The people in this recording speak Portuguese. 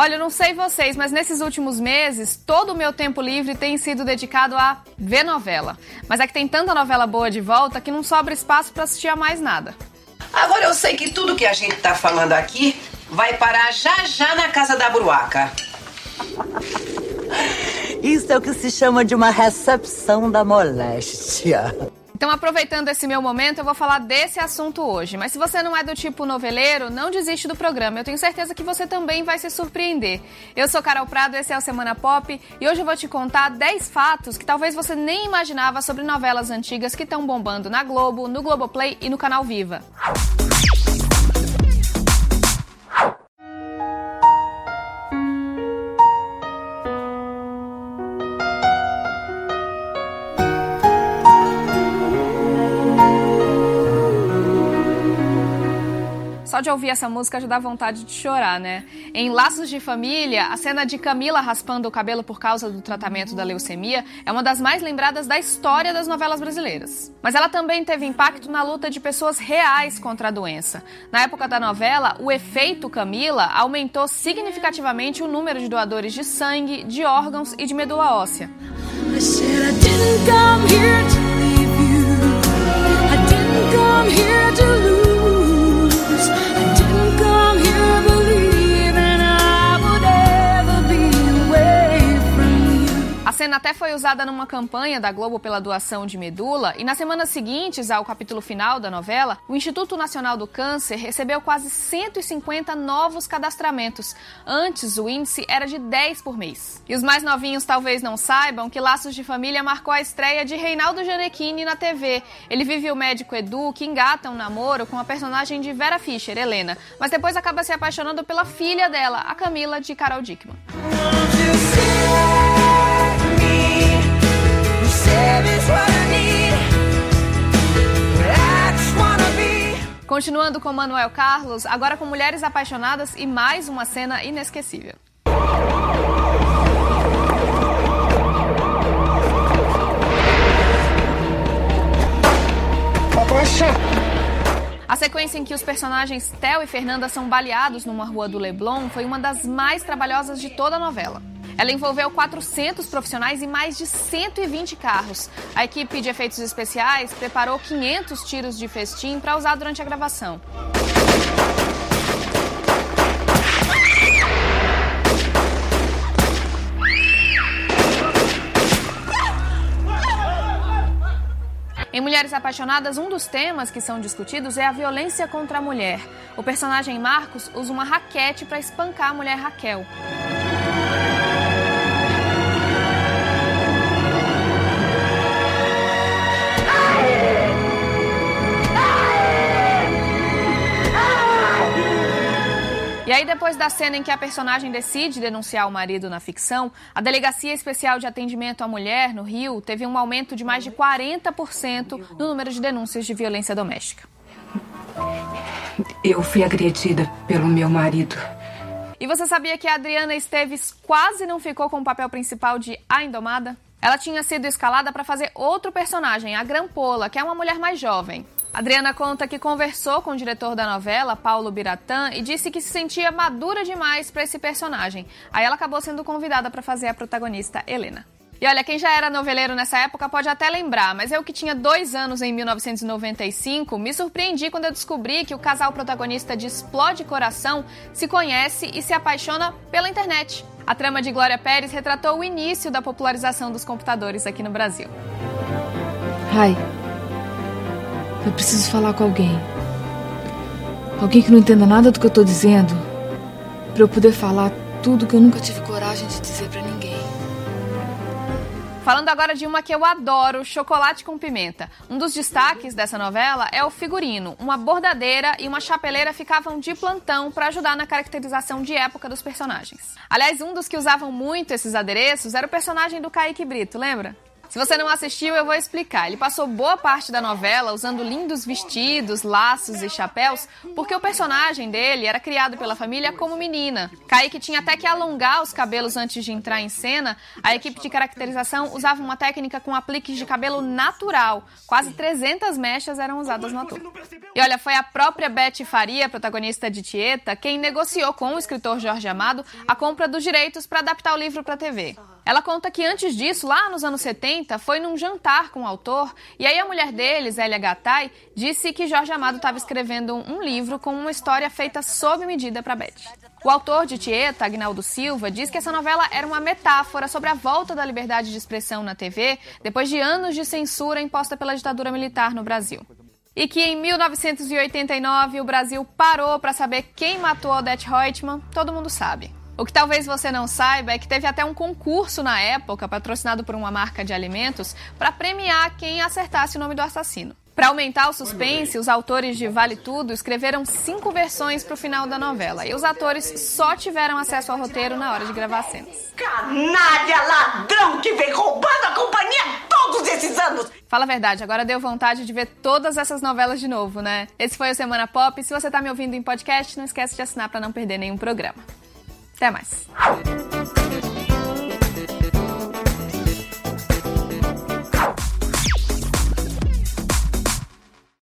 Olha, eu não sei vocês, mas nesses últimos meses, todo o meu tempo livre tem sido dedicado a ver novela. Mas é que tem tanta novela boa de volta que não sobra espaço para assistir a mais nada. Agora eu sei que tudo que a gente tá falando aqui vai parar já já na casa da Bruaca. Isso é o que se chama de uma recepção da moléstia. Então, aproveitando esse meu momento, eu vou falar desse assunto hoje. Mas se você não é do tipo noveleiro, não desiste do programa. Eu tenho certeza que você também vai se surpreender. Eu sou Carol Prado, esse é o Semana Pop e hoje eu vou te contar 10 fatos que talvez você nem imaginava sobre novelas antigas que estão bombando na Globo, no Globoplay e no canal Viva. Só de ouvir essa música já dá vontade de chorar, né? Em Laços de Família, a cena de Camila raspando o cabelo por causa do tratamento da leucemia é uma das mais lembradas da história das novelas brasileiras. Mas ela também teve impacto na luta de pessoas reais contra a doença. Na época da novela, o efeito Camila aumentou significativamente o número de doadores de sangue, de órgãos e de medula óssea. I cena até foi usada numa campanha da Globo pela doação de medula, e nas semanas seguintes ao capítulo final da novela, o Instituto Nacional do Câncer recebeu quase 150 novos cadastramentos. Antes, o índice era de 10 por mês. E os mais novinhos talvez não saibam que Laços de Família marcou a estreia de Reinaldo Gianecchini na TV. Ele vive o médico Edu, que engata um namoro com a personagem de Vera Fischer, Helena, mas depois acaba se apaixonando pela filha dela, a Camila, de Carol Dickman. Continuando com Manuel Carlos, agora com Mulheres Apaixonadas e mais uma cena inesquecível. A sequência em que os personagens Theo e Fernanda são baleados numa rua do Leblon foi uma das mais trabalhosas de toda a novela. Ela envolveu 400 profissionais e mais de 120 carros. A equipe de efeitos especiais preparou 500 tiros de festim para usar durante a gravação. Em Mulheres Apaixonadas, um dos temas que são discutidos é a violência contra a mulher. O personagem Marcos usa uma raquete para espancar a mulher Raquel. Aí, depois da cena em que a personagem decide denunciar o marido na ficção, a Delegacia Especial de Atendimento à Mulher, no Rio, teve um aumento de mais de 40% no número de denúncias de violência doméstica. Eu fui agredida pelo meu marido. E você sabia que a Adriana Esteves quase não ficou com o papel principal de A Indomada? Ela tinha sido escalada para fazer outro personagem, a Grampola, que é uma mulher mais jovem. Adriana conta que conversou com o diretor da novela, Paulo Biratã, e disse que se sentia madura demais para esse personagem. Aí ela acabou sendo convidada para fazer a protagonista, Helena. E olha, quem já era noveleiro nessa época pode até lembrar, mas eu que tinha dois anos em 1995, me surpreendi quando eu descobri que o casal protagonista de Explode Coração se conhece e se apaixona pela internet. A trama de Glória Pérez retratou o início da popularização dos computadores aqui no Brasil. Hi. Eu preciso falar com alguém. Alguém que não entenda nada do que eu tô dizendo. Pra eu poder falar tudo que eu nunca tive coragem de dizer para ninguém. Falando agora de uma que eu adoro, chocolate com pimenta. Um dos destaques dessa novela é o figurino. Uma bordadeira e uma chapeleira ficavam de plantão para ajudar na caracterização de época dos personagens. Aliás, um dos que usavam muito esses adereços era o personagem do Kaique Brito, lembra? Se você não assistiu, eu vou explicar. Ele passou boa parte da novela usando lindos vestidos, laços e chapéus, porque o personagem dele era criado pela família como menina. Kaique tinha até que alongar os cabelos antes de entrar em cena. A equipe de caracterização usava uma técnica com apliques de cabelo natural. Quase 300 mechas eram usadas no ator. E olha, foi a própria Beth Faria, protagonista de Tieta, quem negociou com o escritor Jorge Amado a compra dos direitos para adaptar o livro para a TV. Ela conta que antes disso, lá nos anos 70, foi num jantar com o autor e aí a mulher dele, Zélia Gattai, disse que Jorge Amado estava escrevendo um livro com uma história feita sob medida para Beth. O autor de Tieta, Agnaldo Silva, diz que essa novela era uma metáfora sobre a volta da liberdade de expressão na TV depois de anos de censura imposta pela ditadura militar no Brasil. E que em 1989 o Brasil parou para saber quem matou Odette Reutemann, todo mundo sabe. O que talvez você não saiba é que teve até um concurso na época, patrocinado por uma marca de alimentos, para premiar quem acertasse o nome do assassino. Para aumentar o suspense, os autores de Vale Tudo escreveram cinco versões para o final da novela. E os atores só tiveram acesso ao roteiro na hora de gravar cenas. Canalha, ladrão que vem roubando a companhia todos esses anos! Fala a verdade, agora deu vontade de ver todas essas novelas de novo, né? Esse foi o Semana Pop. Se você está me ouvindo em podcast, não esquece de assinar para não perder nenhum programa. Até mais!